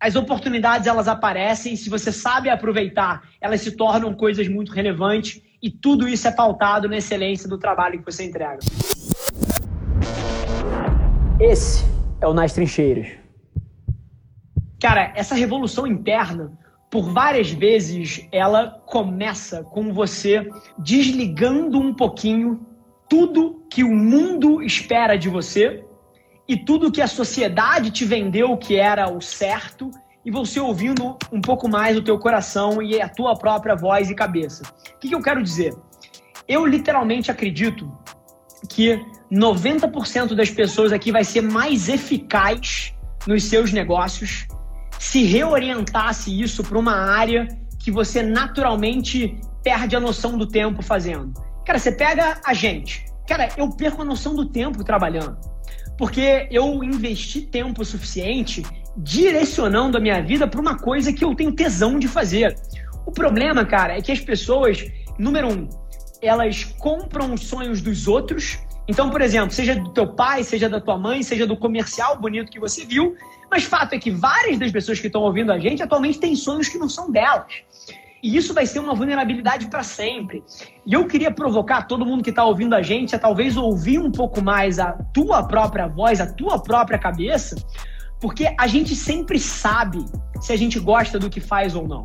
as oportunidades elas aparecem, se você sabe aproveitar, elas se tornam coisas muito relevantes e tudo isso é pautado na excelência do trabalho que você entrega. Esse é o Nas Trincheiras. Cara, essa revolução interna, por várias vezes, ela começa com você desligando um pouquinho tudo que o mundo espera de você e tudo que a sociedade te vendeu que era o certo e você ouvindo um pouco mais o teu coração e a tua própria voz e cabeça. O que, que eu quero dizer? Eu literalmente acredito que 90% das pessoas aqui vai ser mais eficaz nos seus negócios se reorientasse isso para uma área que você naturalmente perde a noção do tempo fazendo. Cara, você pega a gente. Cara, eu perco a noção do tempo trabalhando. Porque eu investi tempo suficiente direcionando a minha vida para uma coisa que eu tenho tesão de fazer. O problema, cara, é que as pessoas, número um, elas compram os sonhos dos outros. Então, por exemplo, seja do teu pai, seja da tua mãe, seja do comercial bonito que você viu, mas fato é que várias das pessoas que estão ouvindo a gente atualmente têm sonhos que não são delas. E isso vai ser uma vulnerabilidade para sempre. E eu queria provocar todo mundo que está ouvindo a gente a talvez ouvir um pouco mais a tua própria voz, a tua própria cabeça, porque a gente sempre sabe se a gente gosta do que faz ou não.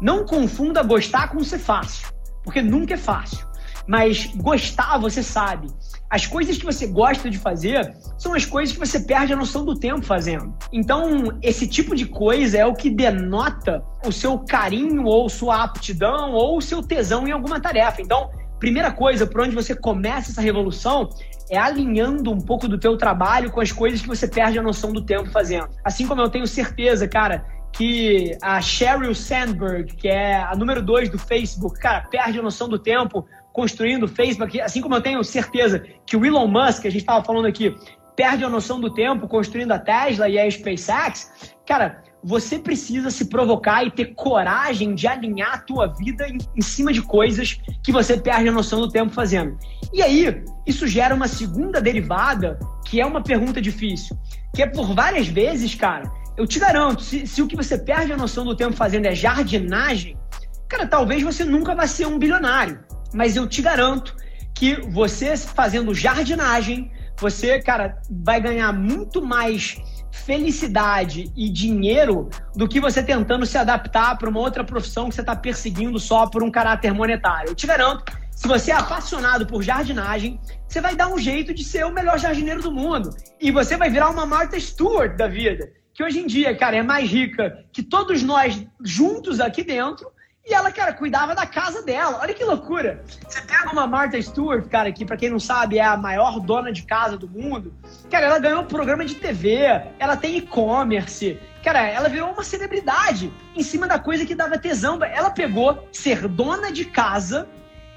Não confunda gostar com ser fácil, porque nunca é fácil. Mas gostar, você sabe. As coisas que você gosta de fazer são as coisas que você perde a noção do tempo fazendo. Então, esse tipo de coisa é o que denota o seu carinho ou sua aptidão ou o seu tesão em alguma tarefa. Então, primeira coisa, por onde você começa essa revolução é alinhando um pouco do teu trabalho com as coisas que você perde a noção do tempo fazendo. Assim como eu tenho certeza, cara, que a Sheryl Sandberg, que é a número dois do Facebook, cara, perde a noção do tempo construindo o Facebook, assim como eu tenho certeza que o Elon Musk, a gente estava falando aqui, perde a noção do tempo construindo a Tesla e a SpaceX, cara, você precisa se provocar e ter coragem de alinhar a tua vida em, em, cima de coisas que você perde a noção do tempo fazendo. E aí, isso gera uma segunda derivada, que é uma pergunta difícil, que é por várias vezes, cara, eu te garanto, se, se o que você perde a noção do tempo fazendo é jardinagem, cara, talvez você nunca vai ser um bilionário. Mas eu te garanto que você fazendo jardinagem, você, cara, vai ganhar muito mais felicidade e dinheiro do que você tentando se adaptar para uma outra profissão que você está perseguindo só por um caráter monetário. Eu te garanto, se você é apaixonado por jardinagem, você vai dar um jeito de ser o melhor jardineiro do mundo. E você vai virar uma Martha Stewart da vida, que hoje em dia, cara, é mais rica que todos nós juntos aqui dentro e ela, cara, cuidava da casa dela. Olha que loucura. Você pega uma Martha Stewart, cara, que para quem não sabe é a maior dona de casa do mundo. Cara, ela ganhou um programa de TV, ela tem e-commerce. Cara, ela virou uma celebridade em cima da coisa que dava tesão. Ela pegou ser dona de casa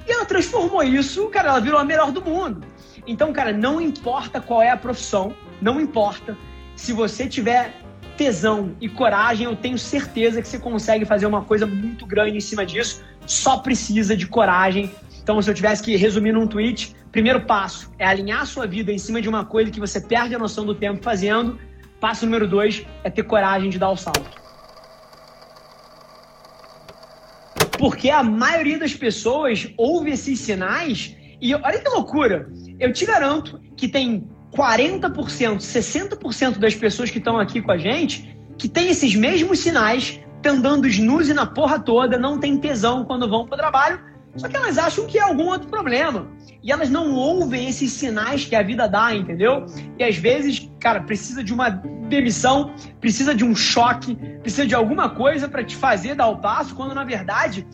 e ela transformou isso, cara, ela virou a melhor do mundo. Então, cara, não importa qual é a profissão, não importa. Se você tiver tesão e coragem, eu tenho certeza que você consegue fazer uma coisa muito grande em cima disso. Só precisa de coragem. Então, se eu tivesse que resumir num tweet, primeiro passo é alinhar a sua vida em cima de uma coisa que você perde a noção do tempo fazendo. Passo número dois é ter coragem de dar o salto. Porque a maioria das pessoas ouve esses sinais e olha que loucura. Eu te garanto que tem 40%, 60% das pessoas que estão aqui com a gente que tem esses mesmos sinais, estão dando snooze na porra toda, não tem tesão quando vão para o trabalho, só que elas acham que é algum outro problema. E elas não ouvem esses sinais que a vida dá, entendeu? E às vezes, cara, precisa de uma demissão, precisa de um choque, precisa de alguma coisa para te fazer dar o passo, quando na verdade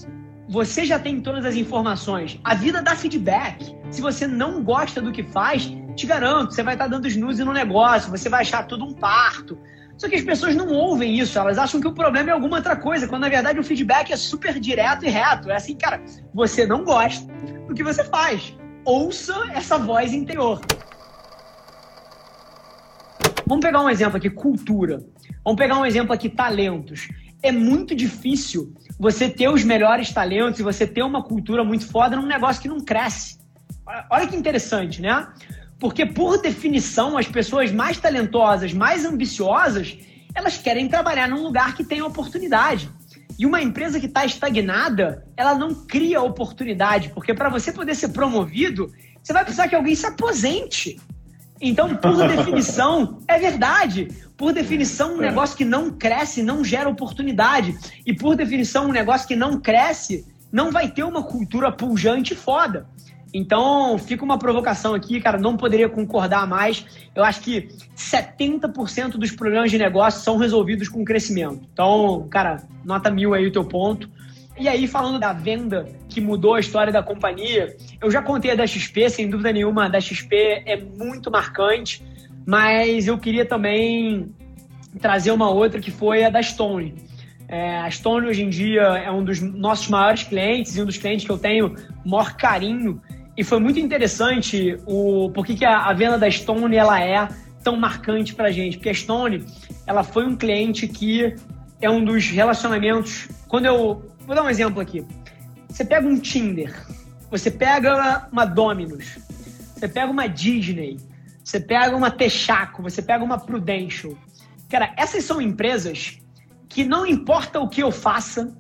você já tem todas as informações. A vida dá feedback. Se você não gosta do que faz, te garanto, você vai estar dando snooze no negócio, você vai achar tudo um parto. Só que as pessoas não ouvem isso, elas acham que o problema é alguma outra coisa, quando na verdade o feedback é super direto e reto. É assim, cara, você não gosta do que você faz. Ouça essa voz interior. Vamos pegar um exemplo aqui, cultura. Vamos pegar um exemplo aqui, talentos. É muito difícil você ter os melhores talentos e você ter uma cultura muito foda num negócio que não cresce. Olha que interessante, né? Porque, por definição, as pessoas mais talentosas, mais ambiciosas, elas querem trabalhar num lugar que tem oportunidade. E uma empresa que está estagnada, ela não cria oportunidade, porque para você poder ser promovido, você vai precisar que alguém se aposente. Então, por definição, é verdade. Por definição, um é. negócio que não cresce não gera oportunidade. E por definição, um negócio que não cresce não vai ter uma cultura pujante foda. Então, fica uma provocação aqui, cara, não poderia concordar mais. Eu acho que 70% dos problemas de negócio são resolvidos com crescimento. Então, cara, nota mil aí o teu ponto. E aí, falando da venda que mudou a história da companhia, eu já contei a da XP, sem dúvida nenhuma, a da XP é muito marcante, mas eu queria também trazer uma outra que foi a da Stone. É, a Stone hoje em dia é um dos nossos maiores clientes e um dos clientes que eu tenho maior carinho e foi muito interessante o por que a, a venda da Stone ela é tão marcante para a gente. Porque a Stone ela foi um cliente que é um dos relacionamentos. Quando eu. Vou dar um exemplo aqui. Você pega um Tinder, você pega uma Domino's, você pega uma Disney, você pega uma Texaco, você pega uma Prudential. Cara, essas são empresas que não importa o que eu faça,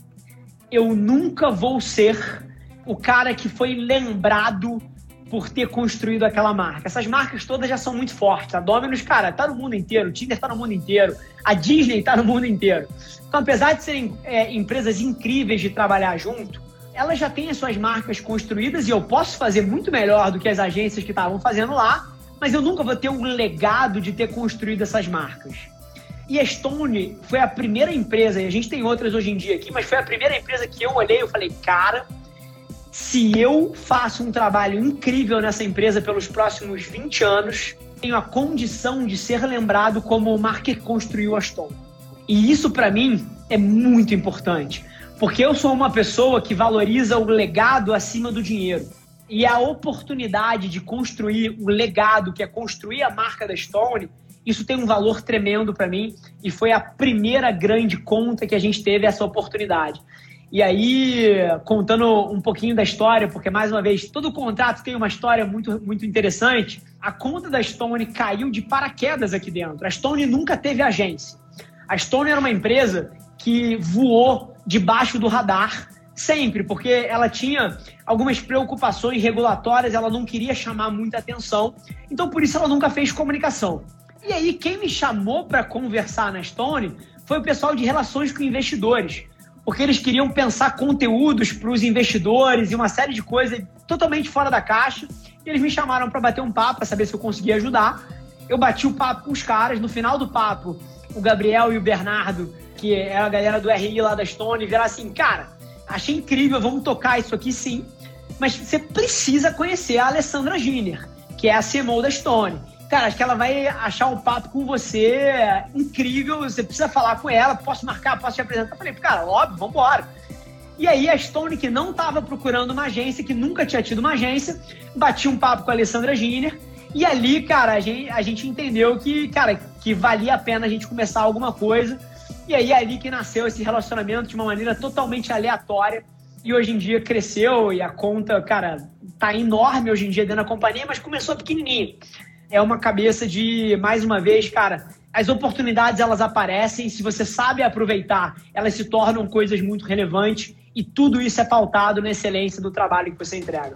eu nunca vou ser o cara que foi lembrado por ter construído aquela marca. Essas marcas todas já são muito fortes. A Domino's, cara, tá no mundo inteiro. O Tinder tá no mundo inteiro. A Disney tá no mundo inteiro. Então, apesar de serem é, empresas incríveis de trabalhar junto, elas já têm as suas marcas construídas e eu posso fazer muito melhor do que as agências que estavam fazendo lá, mas eu nunca vou ter um legado de ter construído essas marcas. E a Stone foi a primeira empresa, e a gente tem outras hoje em dia aqui, mas foi a primeira empresa que eu olhei e falei, cara, se eu faço um trabalho incrível nessa empresa pelos próximos 20 anos, tenho a condição de ser lembrado como o Mark que construiu a Stone. E isso para mim é muito importante, porque eu sou uma pessoa que valoriza o legado acima do dinheiro. E a oportunidade de construir o legado, que é construir a marca da Stone, isso tem um valor tremendo para mim e foi a primeira grande conta que a gente teve essa oportunidade. E aí, contando um pouquinho da história, porque mais uma vez, todo contrato tem uma história muito, muito interessante. A conta da Stone caiu de paraquedas aqui dentro. A Stone nunca teve agência. A Stone era uma empresa que voou debaixo do radar sempre, porque ela tinha algumas preocupações regulatórias, ela não queria chamar muita atenção, então por isso ela nunca fez comunicação. E aí, quem me chamou para conversar na Stone foi o pessoal de relações com investidores porque eles queriam pensar conteúdos para os investidores e uma série de coisas totalmente fora da caixa. E eles me chamaram para bater um papo, para saber se eu conseguia ajudar. Eu bati o papo com os caras. No final do papo, o Gabriel e o Bernardo, que é a galera do RI lá da Stone, vieram assim: cara, achei incrível, vamos tocar isso aqui sim. Mas você precisa conhecer a Alessandra Giner, que é a CMO da Stone. Cara, acho que ela vai achar um papo com você incrível. Você precisa falar com ela. Posso marcar? Posso te apresentar? Eu falei, cara, óbvio, vambora. E aí a Stone, que não estava procurando uma agência, que nunca tinha tido uma agência, bati um papo com a Alessandra Giner. E ali, cara, a gente, a gente entendeu que, cara, que valia a pena a gente começar alguma coisa. E aí é ali que nasceu esse relacionamento de uma maneira totalmente aleatória. E hoje em dia cresceu e a conta, cara, tá enorme hoje em dia dentro da companhia, mas começou pequenininho é uma cabeça de, mais uma vez, cara, as oportunidades elas aparecem, se você sabe aproveitar, elas se tornam coisas muito relevantes e tudo isso é pautado na excelência do trabalho que você entrega.